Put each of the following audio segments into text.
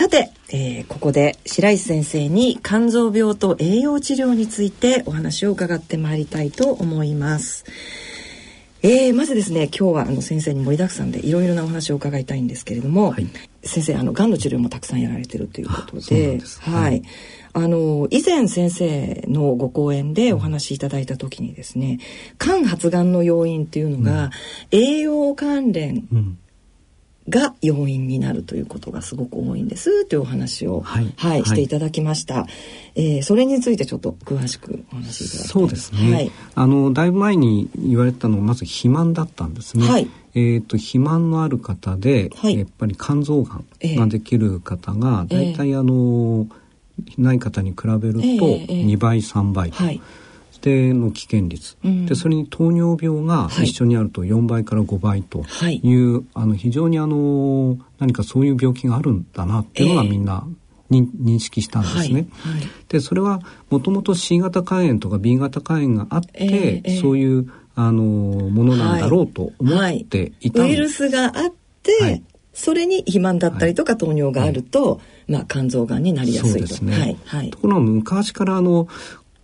さて、えー、ここで白石先生に肝臓病と栄養治療についてお話を伺ってまいりたいと思います。えー、まずですね今日はあの先生に盛りだくさんでいろいろなお話を伺いたいんですけれども、はい、先生あのがんの治療もたくさんやられてるということではい、あの以前先生のご講演でお話しいただいた時にですね肝発がんの要因っていうのが、うん、栄養関連が要因になるということがすごく多いんですというお話を、はい、はい、していただきました、えー、それについてちょっと詳しくお話しいただきそうですね、はい、あのだいぶ前に言われたのはまず肥満だったんですね、はい、えーと、肥満のある方で、はい、やっぱり肝臓がんができる方が、えー、大体あの、ない方に比べると2倍3倍と。はい定の危険率、うん、でそれに糖尿病が一緒にあると4倍から5倍という、はい、あの非常にあの何かそういう病気があるんだなっていうのがみんな、認識したんですね。はい。はい、でそれはもともと C 型肝炎とか B 型肝炎があって、えー、そういうあのものなんだろうと思ってい。た、はい、ウイルスがあって、それに肥満だったりとか糖尿があると、まあ、肝臓がんになりやすいと。ねはい、ところが昔からあの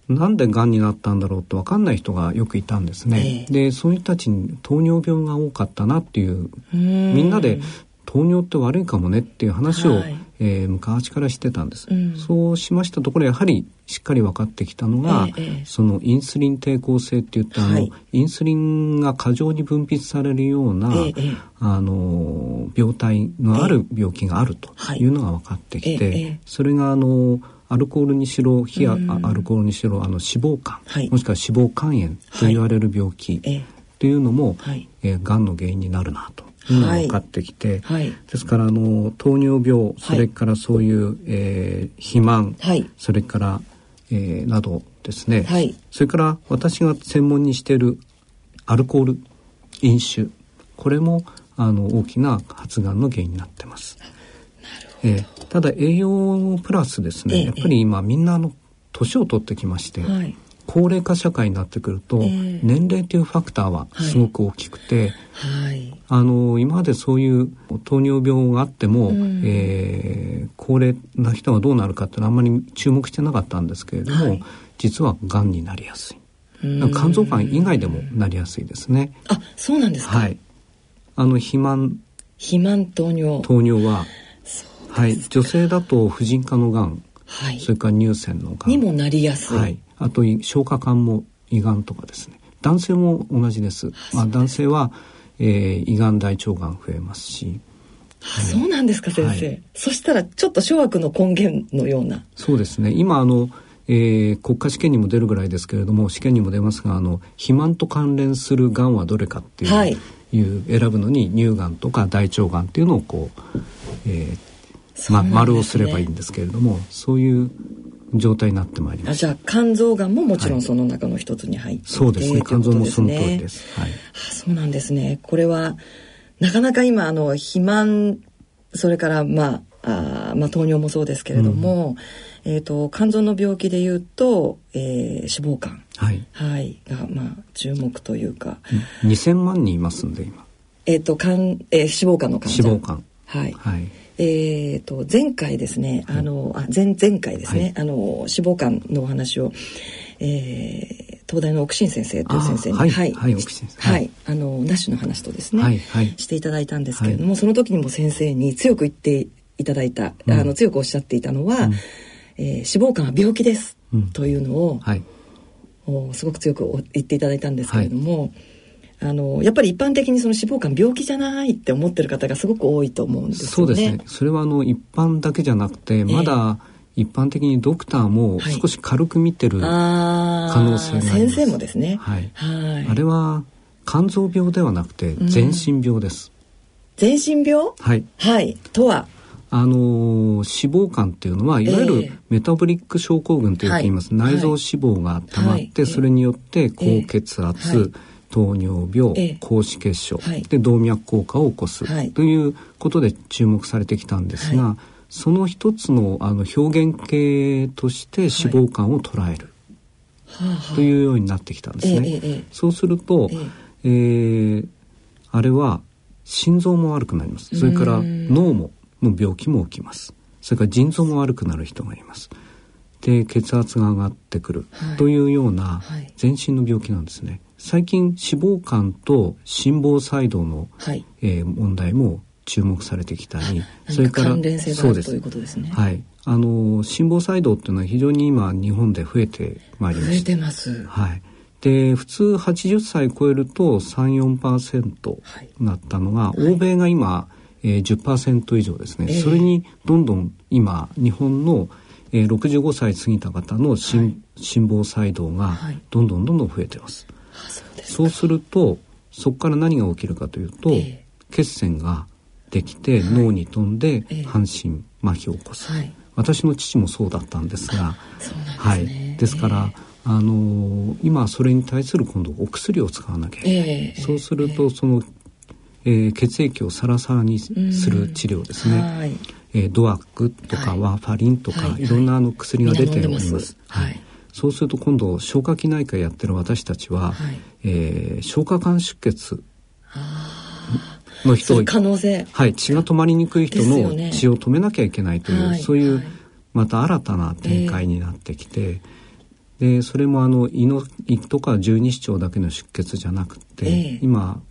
なんでがんになったんだろうと分かんない人がよくいたんですね。えー、でそういう人たちに糖尿病が多かったなっていうみんなで糖尿って悪いかもねっていう話を、はい、えー、昔からしてたんです、うん、そうしましたところやはりしっかり分かってきたのが、えー、そのインスリン抵抗性っていったあの、はい、インスリンが過剰に分泌されるような、えー、あの病態のある病気があるとい。うのが分かってきて、それがあのアルコールにしろ非アルコールにしろあの脂肪肝、はい、もしくは脂肪肝炎と言われる病気とい。うのも、はい、えー、がんの原因になるなと。い。うのが分かってきて、はい、ですからあの糖尿病それからそういう、はい、えー、肥満、はい、それから、えー、などですね、はい、それから私が専門にしているアルコール飲酒これもあの大きな発がんの原因になってます。えー、ただ栄養プラスですね、やっぱり今みんなあの年を取ってきまして、はい、高齢化社会になってくると、年齢というファクターはすごく大きくて、はい、あの今までそういう糖尿病があっても、うん、えー、高齢な人がどうなるかっていうのはあんまり注目してなかったんですけれども、はい、実はがんになりやすい。肝臓がん以外でもなりやすいですね。あ、そうなんですか。はい。あの肥満。肥満糖尿。糖尿ははい、女性だと婦人科のがん、はい、それから乳腺のがん。にもなりやすい、はい、あと消化管も胃がんとかですね。男性も同じです。まあ、男性は、えー、胃がん大腸がん増えますし。あ、そうなんですか先生、はい、そしたらちょっと諸悪の根源のような。そうですね。今あの、えー、国家試験にも出るぐらいですけれども試験にも出ますがあの肥満と関連するがんはどれかっていう,、はい、いう選ぶのに乳がんとか大腸がんっていうのをこう、えー、ま、丸をすればいいんですけれどもそういう状態になってまいります。じゃあ肝臓がんももちろんその中の一つに入っていて、そうですね。肝臓もその通りです、はい、あそうなんですね。これはなかなか今あの肥満それからまああまあ糖尿もそうですけれども、うん、えっ、ー、と肝臓の病気でいうと、えー、脂肪肝。はい、はい、がまあ注目というか。2000万人いますんで今。えっ、ー、と肝、えー、脂肪肝の患者脂肪肝。はい、はいえーと、前回ですね、あのあ前前回ですね、はい、あの脂肪肝のお話を、えー、東大の奥新先生という先生にはい、はい。はい、はい、あのナッシュの話とですね、はいはい、していただいたんですけれども、その時にも先生に強く言っていただいた、うん、あの強くおっしゃっていたのは、うん、えー、脂肪肝は病気です、うん、というのを、はい、おすごく強く言っていただいたんですけれども。はいあのやっぱり一般的にその脂肪肝病気じゃないって思ってる方がすごく多いと思うんですよね。そうですね。それはあの一般だけじゃなくて、まだ一般的にドクターも少し軽く見てる可能性があります。先生もですね。はい。はい。あれは肝臓病ではなくて全身病です。うん、全身病？はい。はい。とは？あのー、脂肪肝っていうのはいわゆるメタボリック症候群とよく言います、えー、内臓脂肪が溜まって、はい、それによって高血圧、えーはい糖尿病、高脂血症、はい、で動脈硬化を起こす、はい、ということで注目されてきたんですが、はい、その一つのあの表現形として脂肪肝を捉える、というようになってきたんですね。えそうすると、えー、あれは心臓も悪くなります。それから脳もの病気も起きます。それから腎臓も悪くなる人がいます。で血圧が上がってくる、というような全身の病気なんですね最近脂肪肝と心房細動の、はい、えー、問題も注目されてきたりそれからそうです。ということですね。はい。あの心房細動っていうのは非常に今日本で増えてまいります増えてます。はい。で普通80歳超えると34%なったのが、はい、欧米が今、えー、10%以上ですね、えー、それにどんどん今日本の、えー、65歳過ぎた方の心はい、心房細動がどんどんどんどん増えてます。はい、そうするとそこから何が起きるかというと、えー、血栓ができて、脳に飛んで半身麻痺を起こす、私の父もそうだったんですが、はい、ですから、あの今それに対する今度お薬を使わなきゃいけない、えー、そうすると、その、えー、血液をサラサラにする治療ですね、はい、えー、ドアックとかワーファリンとか、はい、い。ろんなあの薬が出ております。はい、そうすると今度消化器内科やってる私たちは、はい、えー、消化管出血の人可能性。はい血が止まりにくい人の血を止めなきゃいけないという、ね、そういうまた新たな展開になってきて、えー、でそれもあの胃の胃とか十二指腸だけの出血じゃなくて、えー、今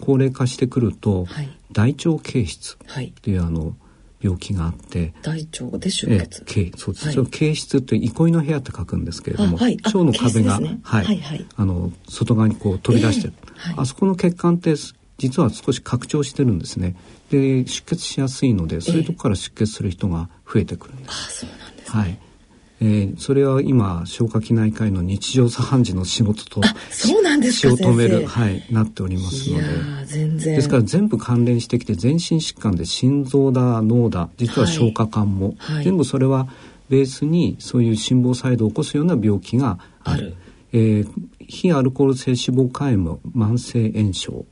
高齢化してくると、はい、大腸憩室っていうあの病気があって。大腸で出血、えー、そうです、はい、憩室って憩いの部屋って書くんですけれども、はい、腸の壁が、ね、はい、はいはい、あの外側にこう飛び出してる、えーはい、あそこの血管って実は少し拡張してるんですね。で出血しやすいのでそういうとこから出血する人が増えてくるんです、あそうなんです、ね、はいえー、それは今消化器内科医の日常茶飯事の仕事とそうなんです血を止めるはいなっておりますので。全然。ですから全部関連してきて全身疾患で心臓だ脳だ実は消化管も、はい、全部それはベースにそういう心房細動を起こすような病気がある。あえー、非アルコール性脂肪肝炎慢性炎症。はい、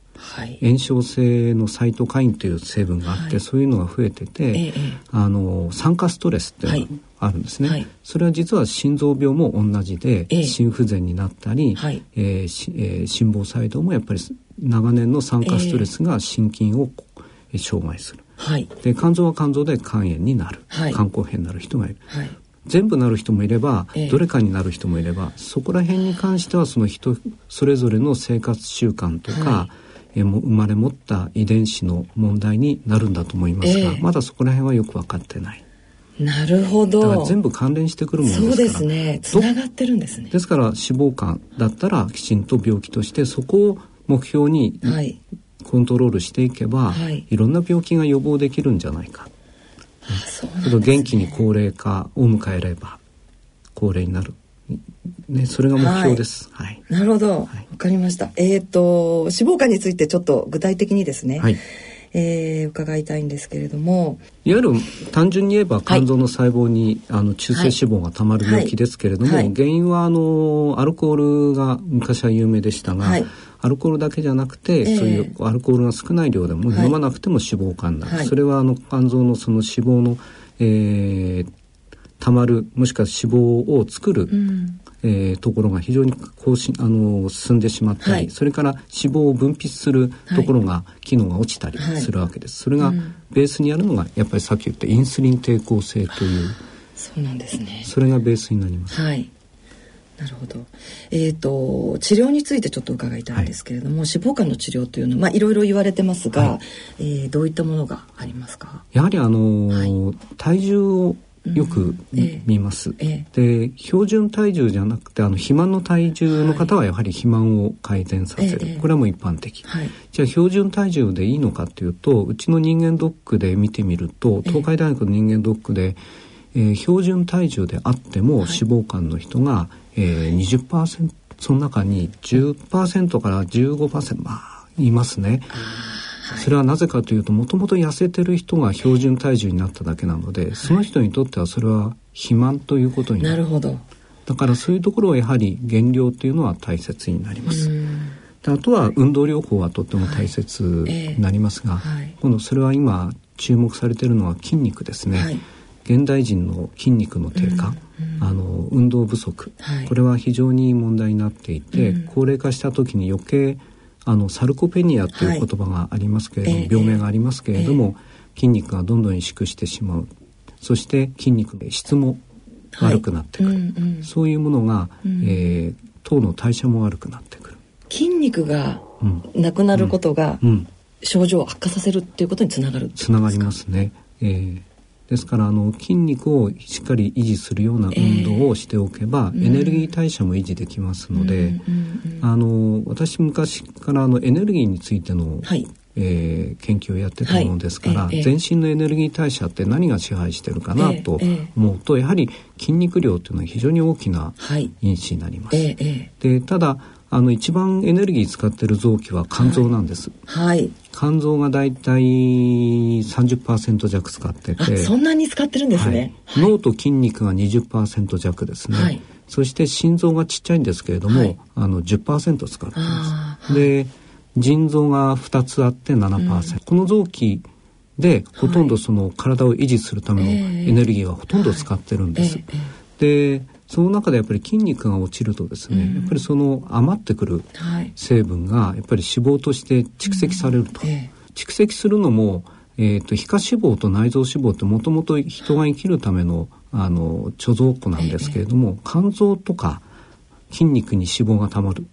炎症性のサイトカインという成分があって、はい、そういうのが増えてて、ええ、あの酸化ストレスっていうのがあるんですね、はい、それは実は心臓病も同じで、え、心不全になったり、はい、えーえー、心房細動もやっぱり長年の酸化ストレスが心筋を障害する、はい、で肝臓は肝臓で肝炎になる、肝硬変になる人がいる、はい。全部なる人もいれば、ええ、どれかになる人もいればそこら辺に関してはその人それぞれの生活習慣とか、はいえも生まれ持った遺伝子の問題になるんだと思いますが、えー、まだそこら辺はよく分かってない。なるほど。全部関連してくるものですから。そうですね。つながってるんですね。ですから脂肪肝だったらきちんと病気としてそこを目標にコントロールしていけば、はい、いろんな病気が予防できるんじゃないか。あそうね、元気に高齢化を迎えれば高齢になるね、それが目標です。はい。なるほど。わ、かりました。えっ、ー、と脂肪肝についてちょっと具体的にですね。はい。えー、伺いたいんですけれどもいわゆる単純に言えば肝臓の細胞に、はい、あの中性脂肪がたまる病気ですけれども、はい、原因はあのアルコールが昔は有名でしたが、はい、アルコールだけじゃなくて、えー、そういうアルコールが少ない量でも飲まなくても脂肪肝になる、それはあの肝臓のその脂肪の、えー、たまるもしくは脂肪を作る、うんえー、ところが非常に更新あの進んでしまったり、はい、それから脂肪を分泌するところが、機能が落ちたりするわけです。それがベースにあるのがやっぱりさっき言ったインスリン抵抗性という、そうなんですね。それがベースになります。はい。なるほど。えっ、ー、と治療についてちょっと伺いたいんですけれども、はい、脂肪肝の治療というのはまあいろいろ言われてますが、はい、えー、どういったものがありますか？やはりあのーはい、体重をよく見ます、ええ、で標準体重じゃなくてあの肥満の体重の方はやはり肥満を改善させる、はい、これはもう一般的、はい、じゃあ標準体重でいいのかっていうとうちの人間ドックで見てみると東海大学の人間ドックで、えー、標準体重であっても脂肪肝の人が、えー、20%その中に10%から15%まあいますね。それはなぜかというともともと痩せてる人が標準体重になっただけなのでその人にとってはそれは肥満ということになる。なるほど。だからそういうところはやはり減量というのは大切になります。あとは運動療法はとっても大切になりますが、はい。えーはい、今度それは今注目されているのは筋肉ですね。はい、現代人の筋肉の低下、うんうん、あの運動不足、これは非常に問題になっていて、うん、高齢化した時に余計あのサルコペニアという言葉がありますけれども、はい、病名がありますけれども、えー、筋肉がどんどん萎縮してしまう。そして筋肉の質も悪くなってくる、はいうんうん、そういうものが、うん、えー、糖の代謝も悪くなってくる。筋肉がなくなることが、症状を悪化させるっていうことにつながるつながりますね、えー、ですからあの筋肉をしっかり維持するような運動をしておけば、えー、エネルギー代謝も維持できますので、あの私昔からあのエネルギーについての、はい、えー、研究をやってたものですから、はい、全身のエネルギー代謝って何が支配してるかなと思うと、やはり筋肉量というのは非常に大きな因子になります。でただあの一番エネルギー使ってる臓器は肝臓なんです。はい。肝臓がだいたい30%弱使ってて、そんなに使ってるんですね。はい、脳と筋肉が20%弱ですね。はい、そして心臓がちっちゃいんですけれども、はい、あの10%使ってます。で、腎臓が2つあって7%、うん、この臓器でほとんどその体を維持するためのエネルギーはほとんど使ってるんです。でその中でやっぱり筋肉が落ちるとですね、うん、やっぱりその余ってくる成分がやっぱり脂肪として蓄積されると。うんええ、蓄積するのも、えーと、皮下脂肪と内臓脂肪ってもともと人が生きるためのあの貯蔵庫なんですけれども、え、肝臓とか筋肉に脂肪がたまる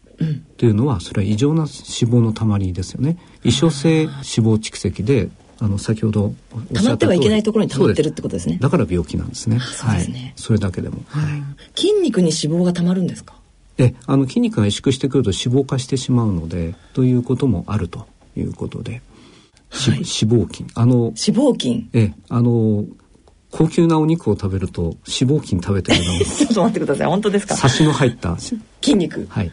というのはそれは異常な脂肪のたまりですよね。異所性脂肪蓄積であの先ほど溜まってはいけないところに溜まってるってことですね。だから病気なんですね。そうですね、はい、それだけでも、はい、筋肉に脂肪が溜まるんですか？えあの筋肉が萎縮してくると脂肪化してしまうのでということもあるということで、はい、脂肪筋。あの脂肪筋。えあの高級なお肉を食べると脂肪筋食べてるの。ちょっと待ってください。本当ですか？サシの入った。筋肉。はい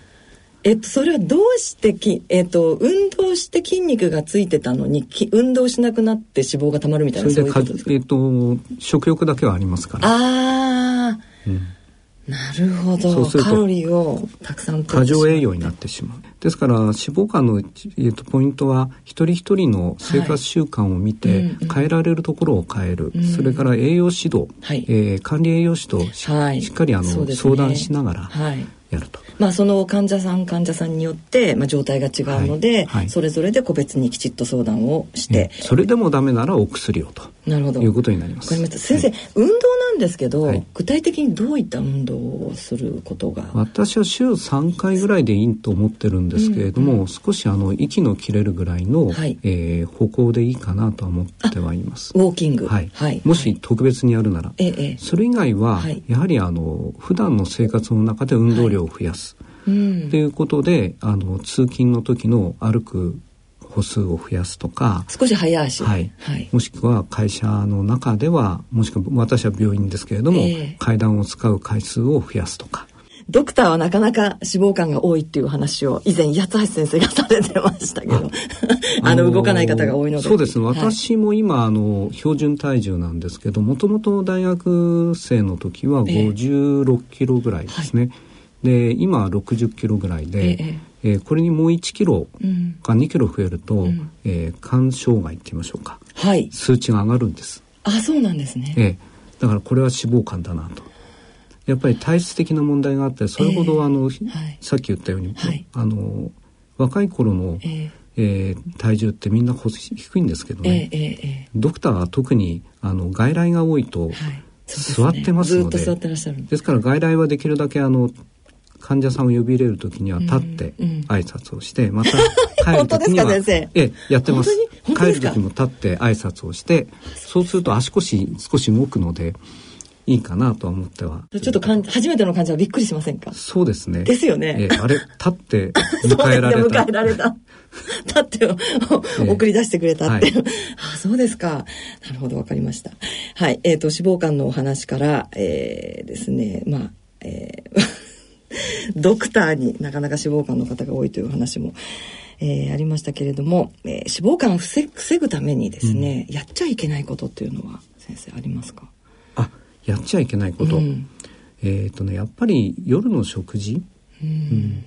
えっと、それはどうしてき、えっと、運動して筋肉がついてたのに、運動しなくなって脂肪がたまるみたいな、そういうことですか？えっと、食欲だけはありますから。ああ、うん、なるほど。カロリーをたくさん過剰栄養になってしまう。ですから、脂肪肝の、えっと、ポイントは、一人一人の生活習慣を見て、はい。うんうん、変えられるところを変える。うん、それから栄養指導、はい、えー、管理栄養士としはい、しっかりあの、ね、相談しながら、はいやると。まあその患者さん患者さんによって、まあ、状態が違うので、はい。はい、それぞれで個別にきちっと相談をして、それでもダメならお薬をとなるほど。いうことになります。先生、はい、運動なんですけど、具体的にどういった運動をすることが？私は週3回ぐらいでいいと思ってるんですけれども、うんうん、少しあの息の切れるぐらいの、はい、えー、歩行でいいかなと思ってはいます。ウォーキング、はい、はい、もし特別にやるなら、ええ、それ以外は、やはりあの普段の生活の中で運動量を増やす。ということであの通勤の時の歩く歩数を増やすとか少し早足、はい、はい、もしくは会社の中ではもしくは私は病院ですけれども、えー、階段を使う回数を増やすとか。ドクターはなかなか脂肪肝が多いっていう話を以前八橋先生がされてましたけど。あ の動かない方が多いので。そうですね。私も今、あの標準体重なんですけどもともと大学生の時は56キロぐらいですね、えーはい。で今60キロぐらいで、えええー、これにもう1キロか2キロ増えると、うん、えー、肝障害って言いましょうか、はい、数値が上がるんです。あそうなんですね、ええ、だからこれは脂肪肝だなと。やっぱり体質的な問題があってそれほど、あの、はい、さっき言ったように、はい、あの若い頃の、えーえー、体重ってみんな低いんですけどね、えーえー、ドクターは特にあの外来が多いと、はい、座ってますので、ね、ですから外来はできるだけあの患者さんを呼び入れる時には立って挨拶をして、また帰る時にはええやってます。帰る時も立って挨拶をしてそうすると足腰少し動くのでいいかなとは思っては。ちょっとかん初めての患者はびっくりしませんか？そうですね。ですよね、えあれ立って 迎えられた。迎えられた。立って送り出してくれたって。いう、はい、あそうですか。なるほどわかりました。はいえっ、ー、と脂肪肝のお話からえー、ですねまあえー ドクターになかなか脂肪肝の方が多いという話も、えー、ありましたけれども、えー、脂肪肝を防防ぐためにですね、うん、やっちゃいけないことっていうのは先生ありますか？あやっちゃいけないこと、うん、えっ、ー、とねやっぱり夜の食事、うん。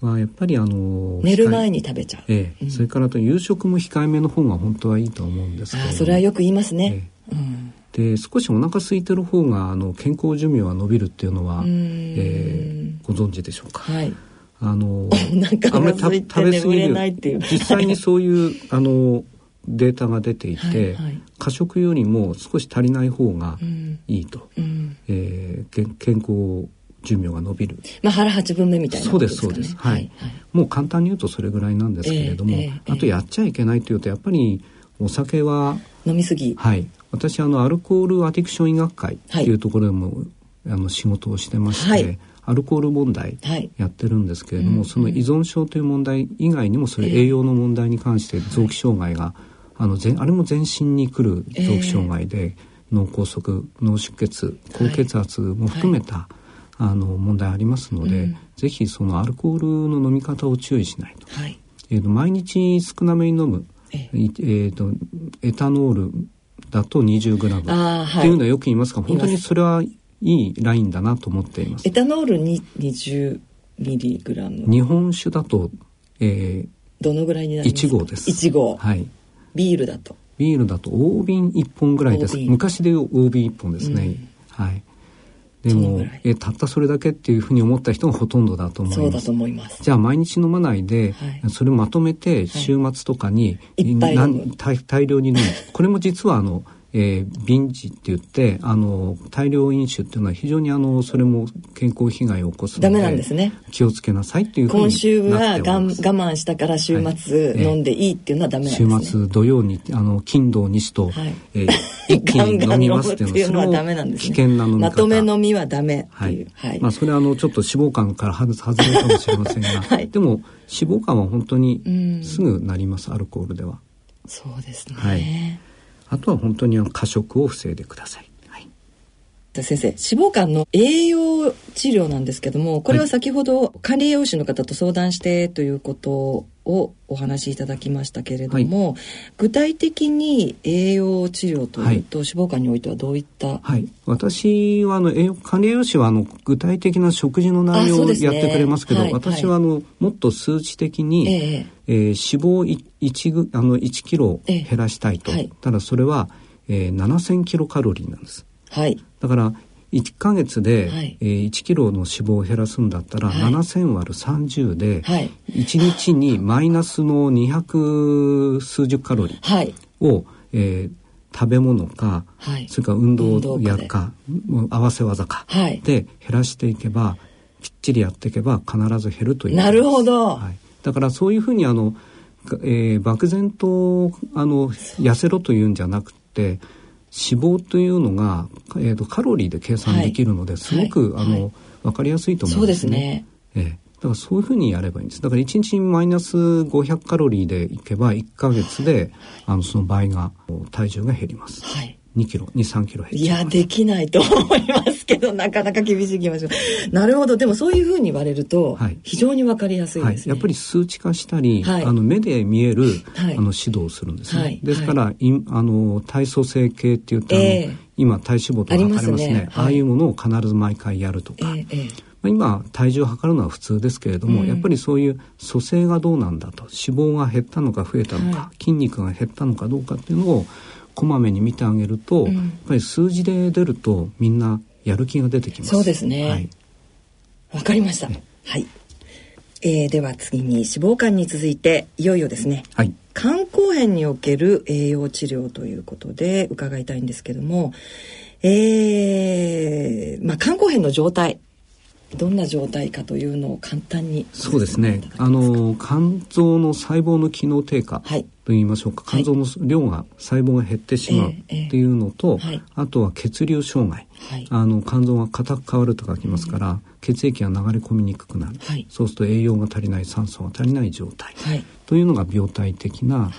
はやっぱりあの寝る前に食べちゃう、ええ、うん、それからと夕食も控えめの方が本当はいいと思うんですけどあそれはよく言いますね、ええ、うんで少しお腹空いてる方があの健康寿命は伸びるっていうのは、えー、ご存知でしょうか？はい。あのあんまり食べ過ぎる実際にそういう あのデータが出ていて、はいはい、過食よりも少し足りない方がいいと、うん、えー、健康寿命が伸びる。まあ腹八分目みたいな、ね、そうですそうです。はい。はい、もう簡単に言うとそれぐらいなんですけれども、えーえー、あとやっちゃいけないというとやっぱりお酒は飲みすぎ。はい。私あのアルコールアディクション医学会っていうところでも、はい、あの仕事をしてまして、はい、アルコール問題やってるんですけれども、はい、その依存症という問題以外にもそれ栄養の問題に関して臓器障害が、あのあれも全身に来る臓器障害で、脳梗塞脳出血高血圧も含めた、あの問題ありますので、うん、ぜひそのアルコールの飲み方を注意しないと。はい、えーと、毎日少なめに飲む、えー、えーとエタノールだと 20g っていうのはよく言いますが、はい、本当にそれはいいラインだなと思っています。エタノールに 20mg 日本酒だと、えー、どのぐらいになりますか？1合です。1合。はい。ビールだとビールだと大瓶1本ぐらいです。昔でいう大瓶1本ですね。うん、はい。でもえたったそれだけっていうふうに思った人がほとんどだと思います。そうだと思います。じゃあ毎日飲まないで、はい、それをまとめて週末とかに、はい、大量に飲む。これも実はあのえー、瓶地って言ってあの大量飲酒っていうのは非常にあのそれも健康被害を起こすのでダメなんですね。気をつけなさいっていう今週はが我慢したから週末飲んでいいっていうのはダメなんですね、週末土曜にあの金土日と、はい。えー、一気に飲みますっていうのはダメなんです、ね、危険な飲みまとめ飲みはダメっていう、はい、はい、まあそれはあのちょっと脂肪肝から外外れるかもしれませんが、はい、でも脂肪肝は本当にすぐなりますアルコールでは。そうですね、はいあとは本当に過食を防いでください。はい、先生脂肪肝の栄養治療なんですけどもこれは先ほど管理栄養士の方と相談してということをお話しいただきましたけれども、はい、具体的に栄養治療というと、はい、脂肪肝においてはどういった？はい。私はあの栄養管理栄養士はあの具体的な食事の内容をやってくれますけど、ねはい、私はあのもっと数値的に、えー、えー、脂肪 1, あの1キロ減らしたいと、えー、ただそれは、えー、7000キロカロリーなんです。はい、だから1か月で、はい、えー、1キロの脂肪を減らすんだったら、はい、7,000割る30で、はい、1日にマイナスの200数十カロリーを、はい、えー、食べ物か、はい、それから運動やか合わせ技か、はい、で減らしていけばきっちりやっていけば必ず減るという。なるほど、はい、だからそういうふうにあの、えー、漠然とあの痩せろというんじゃなくて脂肪というのが、えーと、カロリーで計算できるので、はい、すごく、はい、あの、はい、分かりやすいと思うんですね。そうですね。えーだからそういうふうにやればいいんです。だから1日にマイナス500カロリーでいけば1か月であのその倍が体重が減ります。はい。2キロ23キロ減いやできないと思いますけどなかなか厳しい気がします。なるほど。でもそういうふうに言われると、はい、非常にわかりやすいです、ね。はい、やっぱり数値化したり、はい、あの目で見える、あの指導をするんですね、ですから、い。あの体組成計って言って、えー、今体脂肪とか測れますね、ね、ああいうものを必ず毎回やるとか、えーえー今体重を測るのは普通ですけれども、うん、やっぱりそういう組成がどうなんだと脂肪が減ったのか増えたのか、はい、筋肉が減ったのかどうかっていうのをこまめに見てあげると、うん、やっぱり数字で出るとみんなやる気が出てきます。そうですね。はい。わかりました。はい。えー、では次に脂肪肝に続いていよいよですね。はい。肝硬変における栄養治療ということで伺いたいんですけども、えー、まあ肝硬変の状態どんな状態かというのを簡単にそうですね。あの肝臓の細胞の機能低下といいましょうか、はい、肝臓の量が細胞が減ってしまうっていうのと、はい、あとは血流障害、はい、あの肝臓が硬く変わると書きますから、うん、血液が流れ込みにくくなる、そうすると栄養が足りない酸素が足りない状態、というのが病態的な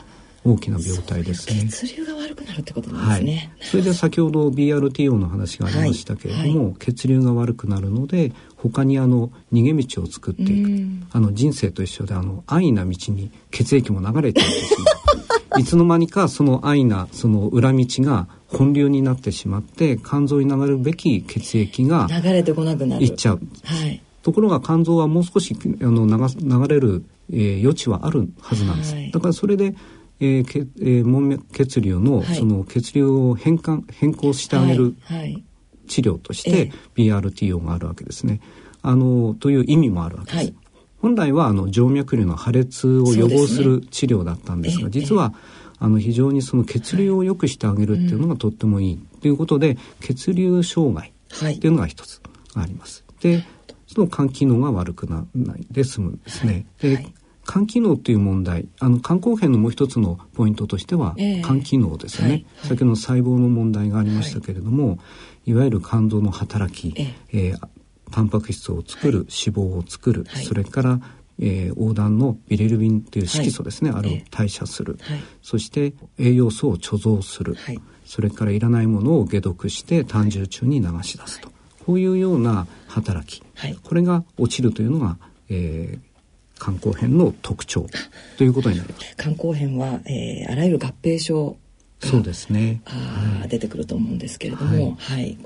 大きな病態ですね。血流が悪くなるってことなんですね。はい、それで先ほど BRTO の話がありましたけれども、はいはい、血流が悪くなるので他にあの逃げ道を作っていく。あの人生と一緒であの安易な道に血液も流れていってしまう。いつの間にかその安易なその裏道が本流になってしまって肝臓に流れるべき血液が流れてこなくなる。いっちゃう。はい。ところが肝臓はもう少しあの流れる、えー、余地はあるはずなんです。だからそれでえーけえー、門脈血流の、はい、その血流を変換変更してあげる治療として、BRTO があるわけですね。あのという意味もあるわけです。はい、本来はあの静脈瘤の破裂を予防する治療だったんですが、実はあの非常にその血流を良くしてあげるっていうのがとってもいい。ということで、血流障害っていうのが一つあります。でその肝機能が悪くならないで済むんですね。で、肝機能っていう問題あの肝硬変のもう一つのポイントとしては、えー、肝機能ですよね、はい。はい、先ほどの細胞の問題がありましたけれども、はい、いわゆる肝臓の働き、えー、えー、タンパク質を作る、脂肪を作る、それからえー、横断のビレルビンという色素ですね、はい、あれを代謝する、はい、そして栄養素を貯蔵する、はい、それからいらないものを解毒して胆汁中に流し出すと、こういうような働き、これが落ちるというのが、えー、肝硬変の特徴ということになります。肝硬変は、えー、あらゆる合併症そうですね。あ、はい、出てくると思うんですけれども、はい、はい、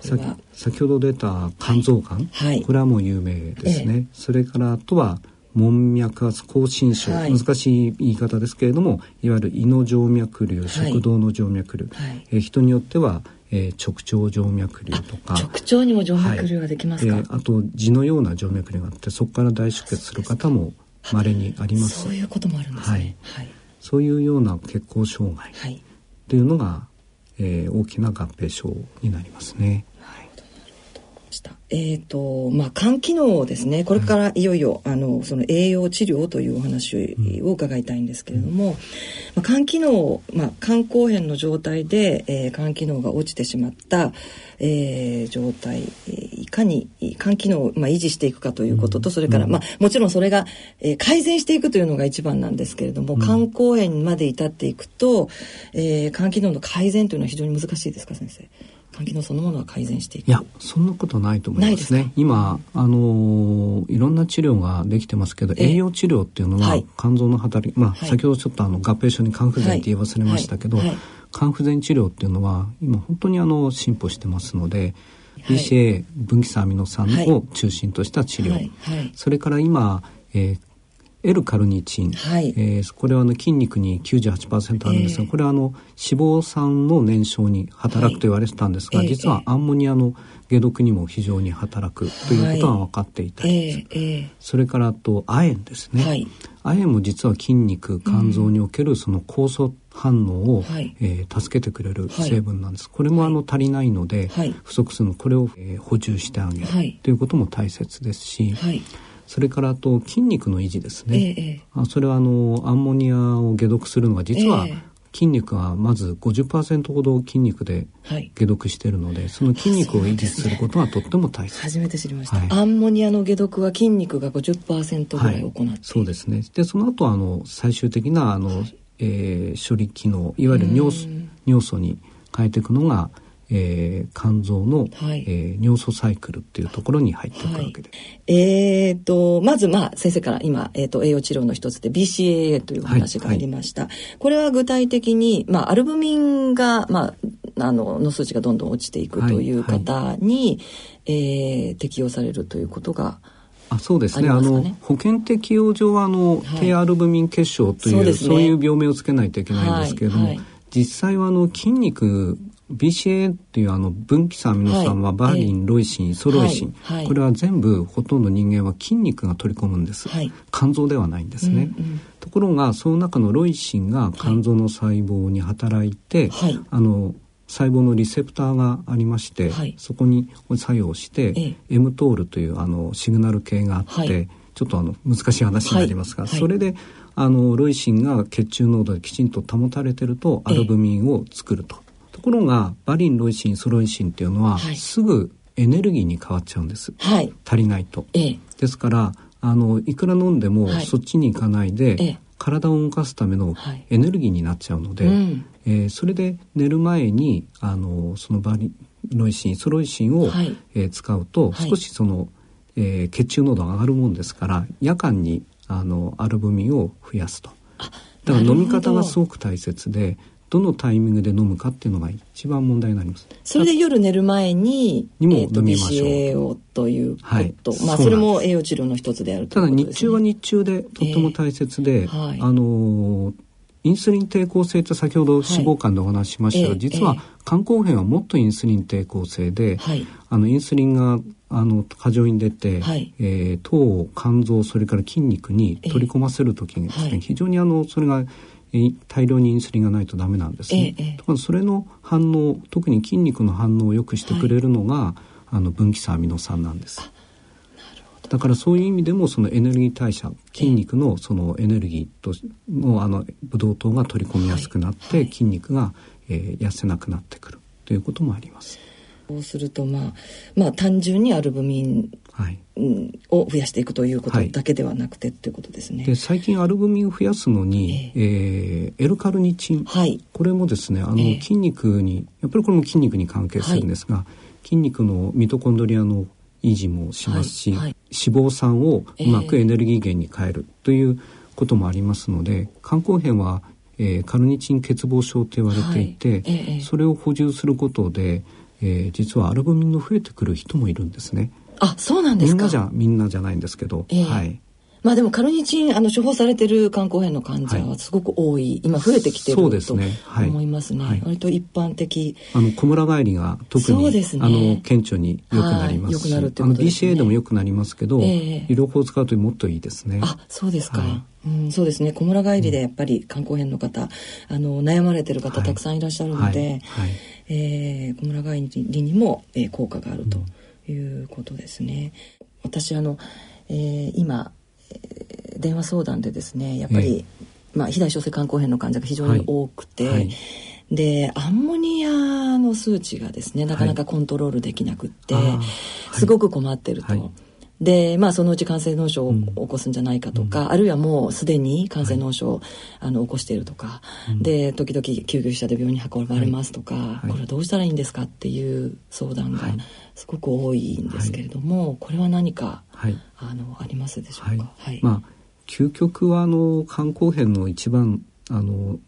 先ほど出た肝臓肝、はい、これはもう有名ですね。ええ、それからあとは門脈圧亢進症、はい、難しい言い方ですけれども、いわゆる胃の静脈瘤、食道の静脈瘤、はい、えー、人によってはえー、直腸静脈瘤とか。直腸にも静脈瘤ができますか、はい、えー、あと痔のような静脈瘤があってそこから大出血する方も稀にあります。そういうこともあるんですね、はい、そういうような血行障害っていうのが、えー、大きな合併症になりますね。えっ、ー、と、まあ、肝機能ですね。これからい。よいよ、あの、その栄養治療というお話を伺いたいんですけれども、まあ、肝機能、まあ、肝硬変の状態で、えー、肝機能が落ちてしまった、えー、状態、いかに肝機能を、まあ、維持していくかということと、それから、まあ、もちろんそれが、えー、改善していくというのが一番なんですけれども、肝硬変まで至っていくと、えー、肝機能の改善というのは非常に難しいですか、先生？肝機能そのものは改善していく。いやそんなことないと思いますね。今あのいろんな治療ができてますけど、栄養治療っていうのは、肝臓の働きまあ、はい、先ほどちょっとあの合併症に肝不全って言い忘れましたけど、肝不全治療っていうのは今本当にあの進歩してますので BCA 分岐酸アミノ酸を中心とした治療、それから今、えー、L カルニチン、はい、えー、これはあの筋肉に98%あるんですが、えー、これはあの脂肪酸の燃焼に働くと言われてたんですが、はい、実はアンモニアの解毒にも非常に働くということが分かっていたり、はいえー、それからあと亜鉛ですね、はい、亜鉛も実は筋肉肝臓におけるその酵素反応を、はい、えー、助けてくれる成分なんです、これもあの足りないので、不足するのこれを、えー、補充してあげるということも大切ですし、それからあと筋肉の維持ですね、ええ、それはあのアンモニアを解毒するのが実は、筋肉はまず50%ほど筋肉で解毒しているので、はい、その筋肉を維持することがとっても大切、初めて知りました、はい、アンモニアの解毒は筋肉が50%ぐらい。行って、はい、そうですね。でその後あの最終的なあの、はい、えー、処理機能いわゆる尿素尿素に変えていくのがえー、肝臓の、はい、えー、尿素サイクルっていうところに入っていくわけで、はい、えーと、まず、まあ、先生から今、えーと、栄養治療の一つで BCAA という話がありました、はい、これは具体的に、まあ、アルブミンが、まあ、あのの数値がどんどん落ちていくという方に、はい、えー、適用されるということがあそうですね、ね、あの保険適用上はあの、低アルブミン血症というそう、ね,、いう病名をつけないといけないんですけれども、はいはい、実際はあの筋肉 BCA っていうあの分岐酸アミノ酸はバーリン、はい、ロイシン、ソロイシン、はい、これは全部ほとんど人間は筋肉が取り込むんです、はい、肝臓ではないんですね、ところがその中のロイシンが肝臓の細胞に働いて、あの細胞のリセプターがありまして、そこに作用して、ええ、エムトールというあのシグナル系があって、ちょっとあの難しい話になりますが、それであのロイシンが血中濃度できちんと保たれてるとアルブミンを作ると。ところがバリンロイシンソロイシンっていうのは、はい、すぐエネルギーに変わっちゃうんです、はい、足りないと、ええ、ですからあのいくら飲んでも、そっちに行かないで、え、体を動かすためのエネルギーになっちゃうので、うん、えー、それで寝る前にあのそのバリロイシンソロイシンを、はい、えー、使うと、少しその、えー、血中濃度が上がるもんですから夜間にあのアルブミンを増やすと。だから飲み方がすごく大切でどのタイミングで飲むかっていうのが一番問題になります。それで夜寝る前ににも飲みましょう。えー、というはい、まあそれも栄養治療の一つであると、ね、ただ日中は日中でとっても大切で、えーはい、あのインスリン抵抗性って先ほど脂肪肝でお話ししましたが、はい、実は肝硬変はもっとインスリン抵抗性で、はい、あのインスリンがあの過剰に出て、はい、えー、糖を肝臓それから筋肉に取り込ませる時にですね、非常にあのそれが大量にインスリンがないとダメなんですね。ええ、とかそれの反応特に筋肉の反応を良くしてくれるのが、はい、あの分岐差アミノ酸なんです。だからそういう意味でもそのエネルギー代謝筋肉のそのエネルギーとのあのブドウ糖が取り込みやすくなって、はい、筋肉が、えー、痩せなくなってくるということもあります。そうするとまあまあ単純にアルブミンはい、を増やしていくということだけではなくて、はい、ということですね。で最近アルブミンを増やすのに、えー、えー、エルカルニチン、はい、これもですねあの、筋肉にやっぱりこれも筋肉に関係するんですが、はい、筋肉のミトコンドリアの維持もしますし、脂肪酸をうまくエネルギー源に変えるということもありますので、肝硬変は、えー、カルニチン欠乏症と言われていて、えー、それを補充することで、えー、実はアルブミンの増えてくる人もいるんですね。あそうなんですか。みんなじゃみんなじゃないんですけど、えー、はい。まあでもカルニチンあの処方されてる肝硬変の患者はすごく多い、はい、今増えてきてると思いますね、はい、割と一般的。あの小村帰りが特に、ね、あの顕著に良くなります。し、はい、あの BCA でも良くなりますけど、えー、医療法を使うともっといいですね。あそうですか、うん、そうですね。小村帰りでやっぱり肝硬変の方あの悩まれてる方たくさんいらっしゃるので、はい。はい、えー、小村帰りにも、えー、効果があるということですね。私あの、えー、今、えー、電話相談でですねやっぱり、えー、まあ、肥大小性肝硬変の患者が非常に多くて、はい。はい、でアンモニアの数値がですねなかなかコントロールできなくって、はい、すごく困ってると。でまあそのうち感染脳症を起こすんじゃないかとか、うん、あるいはもうすでに感染脳症を、はい、あの起こしているとか、うん、で時々救急車で病院に運ばれますとか、はい、これはどうしたらいいんですかっていう相談がすごく多いんですけれども、はい、これは何か、あのありますでしょうか、まあ究極はあの肝硬変の一番あの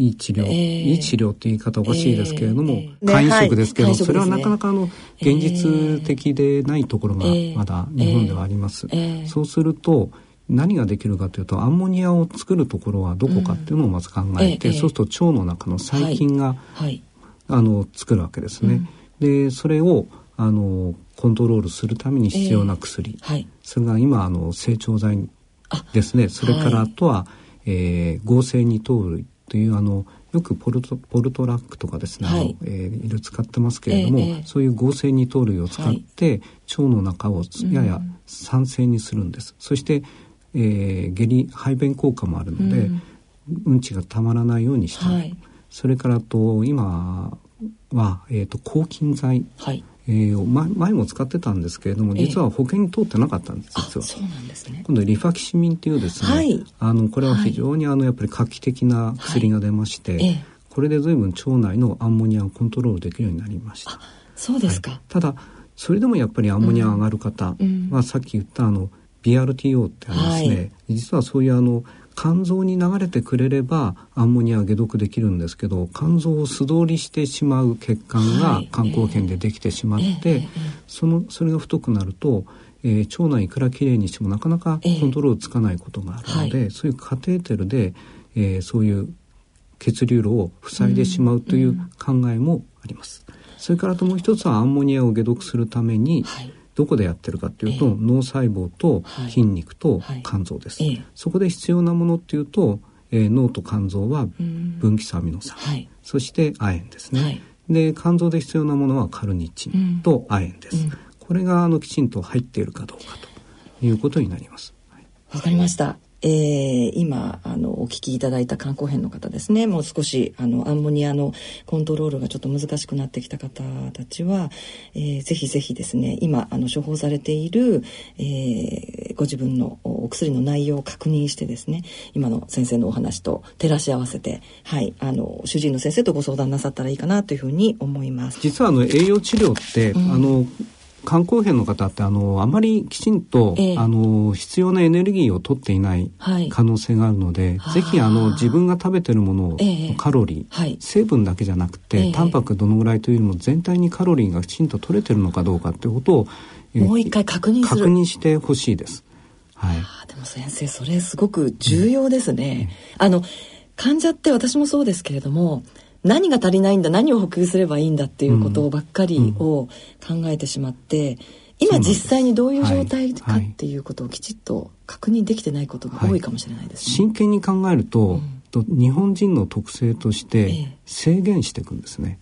いい治療、えー、いい治療って言い方おかしいですけれども、えー、肝移植ですけど、はい、それはなかなかあの現実的でないところがまだ日本ではあります。えー、そうすると何ができるかというとアンモニアを作るところはどこかっていうのをまず考えて、うん、そうすると腸の中の細菌が、はい、あの作るわけですね。うん、でそれをあのコントロールするために必要な薬、はい、それが今あの成長剤ですね。それからあとは、えー、合成二糖類というあのよくポルトポルトラックとかですね、はい、えー、いろいろ使ってますけれども、えー、そういう合成二糖類を使って、はい、腸の中をやや酸性にするんです。うん、そして、えー、下痢排便効果もあるので、うん、うんちがたまらないようにして、はい、それからと今は、えーと、抗菌剤、はいえー、前も使ってたんですけれども実は保険に通ってなかったんです、実は。そうなんですね。今度リファキシミンっていうですね、はい、あのこれは非常にあのやっぱり画期的な薬が出まして、はい、これで随分腸内のアンモニアをコントロールできるようになりました。そうですか、はい、ただそれでもやっぱりアンモニア上がる方は、うん。うん、さっき言ったあの BRTO ってありますね、実はそういうあの肝臓に流れてくれればアンモニアは解毒できるんですけど肝臓を素通りしてしまう血管が肝硬変でできてしまって、はい、そのそれが太くなると、えー、腸内いくらきれいにしてもなかなかコントロールつかないことがあるので、はい、そういうカテーテルで、えー、そういう血流路を塞いでしまうという考えもあります。それからともう一つはアンモニアを解毒するために、はいどこでやってるかっていうと、えー、脳細胞と筋肉と肝臓です、はいはい、そこで必要なものっていうと、えー、脳と肝臓は分岐素アミノ酸、はい、そして亜鉛ですね、で肝臓で必要なものはカルニチンと亜鉛です、うん、これがあのきちんと入っているかどうかということになります。わかりましたえー、今あのお聞きいただいた肝硬変の方ですねもう少しあのアンモニアのコントロールがちょっと難しくなってきた方たちは、えー、ぜひぜひですね今あの処方されている、えー、ご自分のお薬の内容を確認してですね今の先生のお話と照らし合わせて、はい、あの主治医の先生とご相談なさったらいいかなというふうに思います。実はあの栄養治療って、うん、あの肝硬変の方ってあのあまりきちんと、えー、あの必要なエネルギーを取っていない可能性があるので、はい、ぜひあの自分が食べてるもののカロリー、えーはい、成分だけじゃなくて、えー、タンパクどのぐらいというよりも全体にカロリーがきちんと取れてるのかどうかということをもう一回確認確認してほしいです。はい、でも先生それすごく重要ですね。うん、あの患者って私もそうですけれども何が足りないんだ何を補給すればいいんだっていうことばっかりを考えてしまって、今実際にどういう状態かっていうことをきちっと確認できてないことが多いかもしれないですね。真剣に考えると、と日本人の特性として制限していくんですね。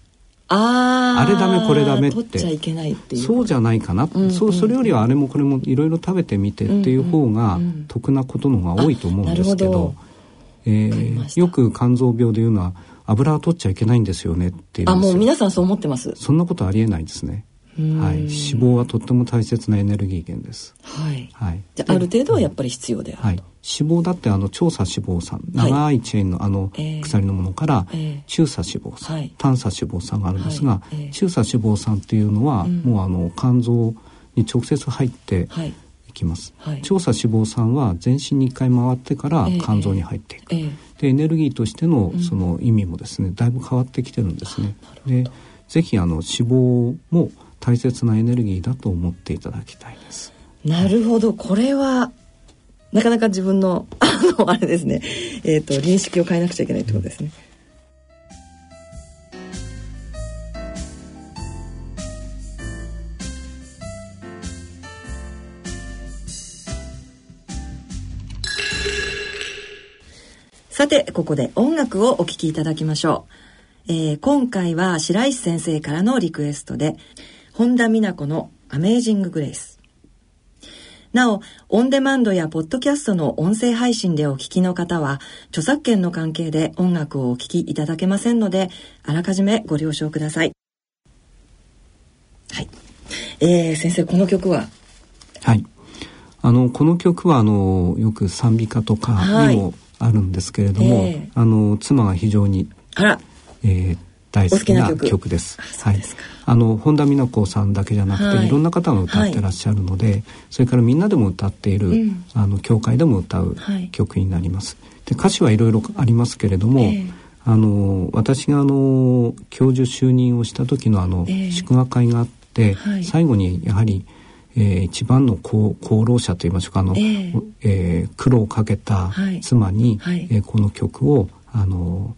ああれダメこれダメって。取っちゃいけないっていう。そうじゃないかな、うんうん、そうそれよりはあれもこれもいろいろ食べてみてっていう方が得なことのが多いと思うんですけど,、ど。えー、よく肝臓病でいうのは油は取っちゃいけないんですよねっていう。あもう皆さんそう思ってます。そんなことありえないですね。はい、脂肪はとっても大切なエネルギー源です。はい。はい。じゃある程度はやっぱり必要である。はい。脂肪だってあの長鎖脂肪酸、長いチェーンのあの鎖のものから、中鎖脂肪酸、はい、短鎖脂肪酸があるんですが、はい、中鎖脂肪酸っていうのは、うん、もうあの肝臓に直接入っていきます。はい、長鎖脂肪酸は全身に一回回ってから肝臓に入っていく。でエネルギーとしてのその意味もですね、だいぶ変わってきてるんですね。でぜひあの脂肪も大切なエネルギーだと思っていただきたいです。なるほどこれはなかなか自分のあのあれですねえっ、ー、と認識を変えなくちゃいけないってことですね。さて、ここで音楽をお聴きいただきましょう。えー、今回は白石先生からのリクエストで、本田美奈子のアメージンググレイス。なお、オンデマンドやポッドキャストの音声配信でお聞きの方は、著作権の関係で音楽をお聴きいただけませんので、あらかじめご了承ください。はい。えー、先生、この曲は？はい。あの、この曲は、あの、よく賛美歌とかにもあるんですけれども、はいえ。ー、あの、妻が非常に、あら、えー、大好きな曲。です。はい。あの本田美奈子さんだけじゃなくて、はい、いろんな方が歌ってらっしゃるので、はい、それからみんなでも歌っている、うん、あの教会でも歌う曲になります。で歌詞はいろいろありますけれども、えー、あの私があの教授就任をした時のあの、えー、祝賀会があって、はい、最後にやはりえー、一番の功労者といいましょうか。あの、えー、えー、苦労をかけた妻に、はい、えー、この曲をあの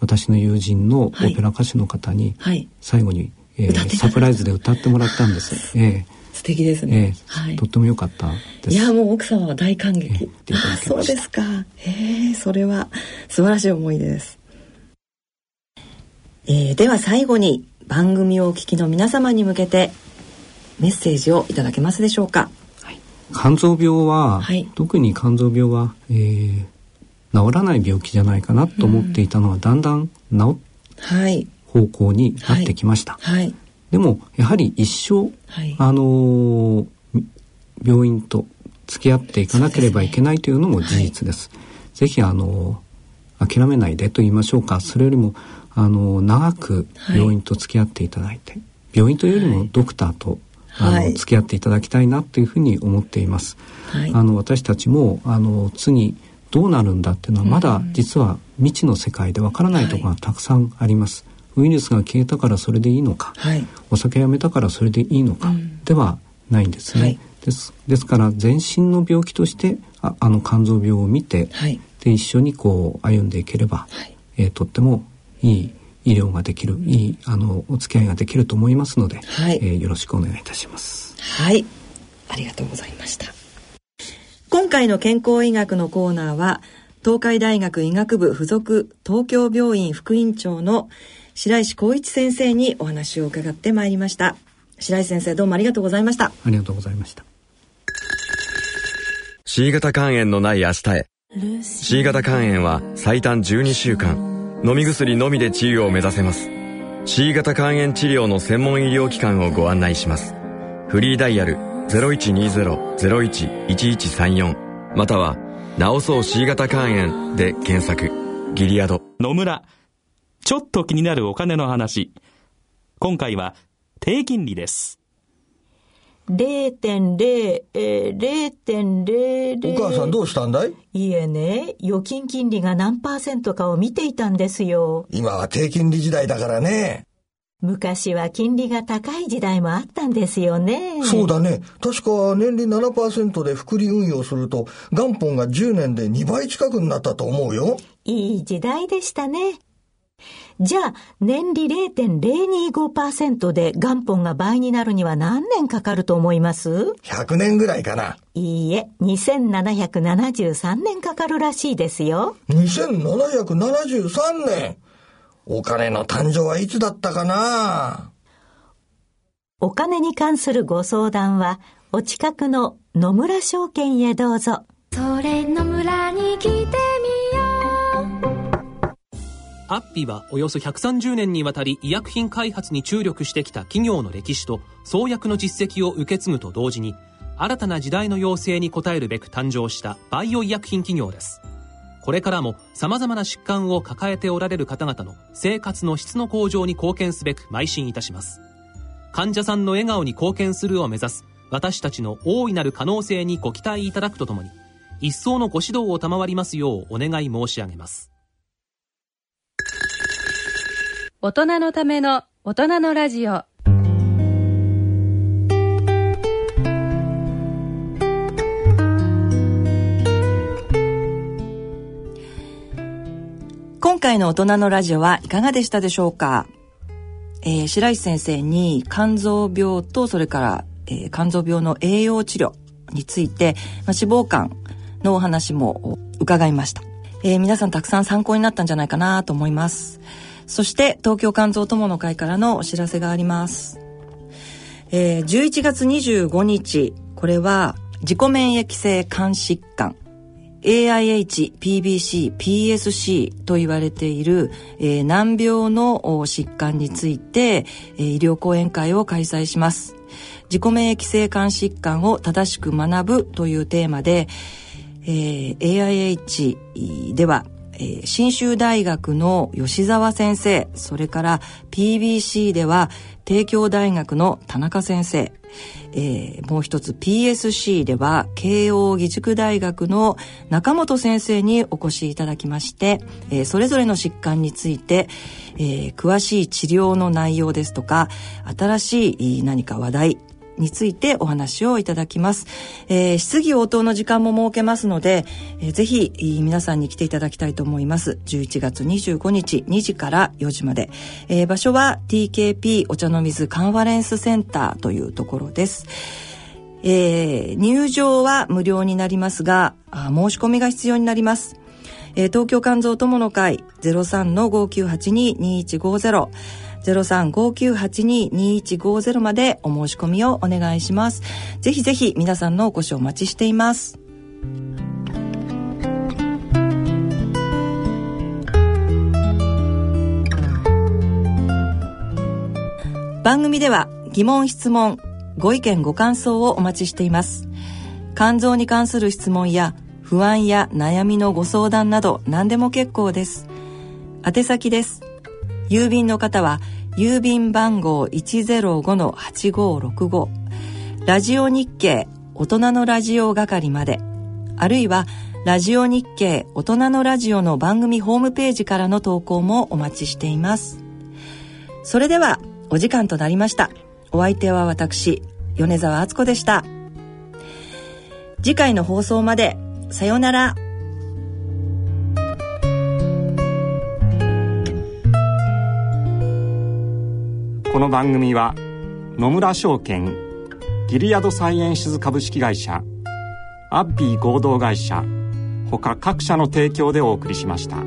私の友人のオペラ歌手の方に最後に、えー、サプライズで歌ってもらったんです。えー素敵ですね、えー、はい、とっても良かったいやもう奥様は大感激、えー、あそうですか。えー、それは素晴らしい思い出です、えー、では最後に番組をお聞きの皆様に向けてメッセージをいただけますでしょうか、はい、肝臓病は、はい、特に肝臓病は、えー、治らない病気じゃないかなと思っていたのは、だんだん治っ方向になってきました。はい、でもやはり一生、あの病院と付き合っていかなければいけないというのも事実です。です。ぜひあの諦めないでと言いましょうか。それよりもあの長く病院と付き合っていただいて、はい、病院というよりもドクターと、はい、あの付き合っていただきたいなというふうに思っています。はい、あの私たちもあの次どうなるんだっていうのはまだ実は未知の世界でわからないところがたくさんあります。ウイルスが消えたからそれでいいのか、はい、お酒やめたからそれでいいのか、うん、ではないんですね。はい、ですですから全身の病気としてああの肝臓病を見て、はい、で一緒にこう歩んでいければ、はい、えー、とってもいい医療ができる、いいあのお付き合いができると思いますので、はい、えー、よろしくお願いいたします。はい、ありがとうございました。今回の健康医学のコーナーは、東海大学医学部附属東京病院副院長の白石光一先生にお話を伺ってまいりました。白石先生どうもありがとうございました。ありがとうございました。C 型肝炎のない明日へ。C 型肝炎は最短12週間、飲み薬のみで治癒を目指せます。C 型肝炎治療の専門医療機関をご案内します。フリーダイヤル0120-01-1134または「なおそう C 型肝炎」で検索。ギリアド。野村。ちょっと気になるお金の話。今回は低金利です。0.0、えー、0.00。お母さんどうしたんだい？いえね、預金金利が何パーセントかを見ていたんですよ。今は低金利時代だからね。昔は金利が高い時代もあったんですよね。そうだね。確か年利7%で複利運用すると元本が10年で2倍近くになったと思うよ。いい時代でしたね。じゃあ、年利0.025%で元本が倍になるには何年かかると思います ?100 年ぐらいかな。いいえ、2773年かかるらしいですよ。2773年お金の誕生はいつだったかな？お金に関するご相談は、お近くの野村証券へどうぞ。それ野村に来アッピーはおよそ130年にわたり医薬品開発に注力してきた企業の歴史と創薬の実績を受け継ぐと同時に新たな時代の要請に応えるべく誕生したバイオ医薬品企業です。これからも様々な疾患を抱えておられる方々の生活の質の向上に貢献すべく邁進いたします。患者さんの笑顔に貢献するを目指す私たちの大いなる可能性にご期待いただくとともに一層のご指導を賜りますようお願い申し上げます。大人のための大人のラジオ今回の大人のラジオはいかがでしたでしょうか、えー、白石先生に肝臓病とそれから、えー、肝臓病の栄養治療について、まあ、脂肪肝のお話も伺いました。えー、皆さんたくさん参考になったんじゃないかなと思います。そして東京肝臓友の会からのお知らせがあります。えー、11月25日、これは自己免疫性肝疾患 AIH、PBC、PSC と言われている、えー、難病の疾患について、えー、医療講演会を開催します。自己免疫性肝疾患を正しく学ぶというテーマで、えー、AIH では、えー、信州大学の吉沢先生、それから PBC では帝京大学の田中先生、えー、もう一つ PSC では慶應義塾大学の中本先生にお越しいただきまして、えー、それぞれの疾患について、えー、詳しい治療の内容ですとか新しい何か話題についてお話をいただきます。えー、質疑応答の時間も設けますので、えー、ぜひ皆さんに来ていただきたいと思います。11月25日2時から4時まで。えー、場所は TKP お茶の水カンファレンスセンターというところです。えー、入場は無料になりますが、申し込みが必要になります。東京肝臓友の会03-5982-2150 0359822150までお申し込みをお願いします。ぜひぜひ皆さんのお越しをお待ちしています。番組では疑問質問ご意見ご感想をお待ちしています肝臓に関する質問や不安や悩みのご相談など何でも結構です宛先です郵便の方は郵便番号105-8565ラジオ日経大人のラジオ係まで。あるいはラジオ日経大人のラジオの番組ホームページからの投稿もお待ちしています。それではお時間となりました。お相手は私米沢敦子でした。次回の放送までさようなら。この番組は野村証券ギリアドサイエンシズ株式会社アッビー合同会社ほか各社の提供でお送りしました。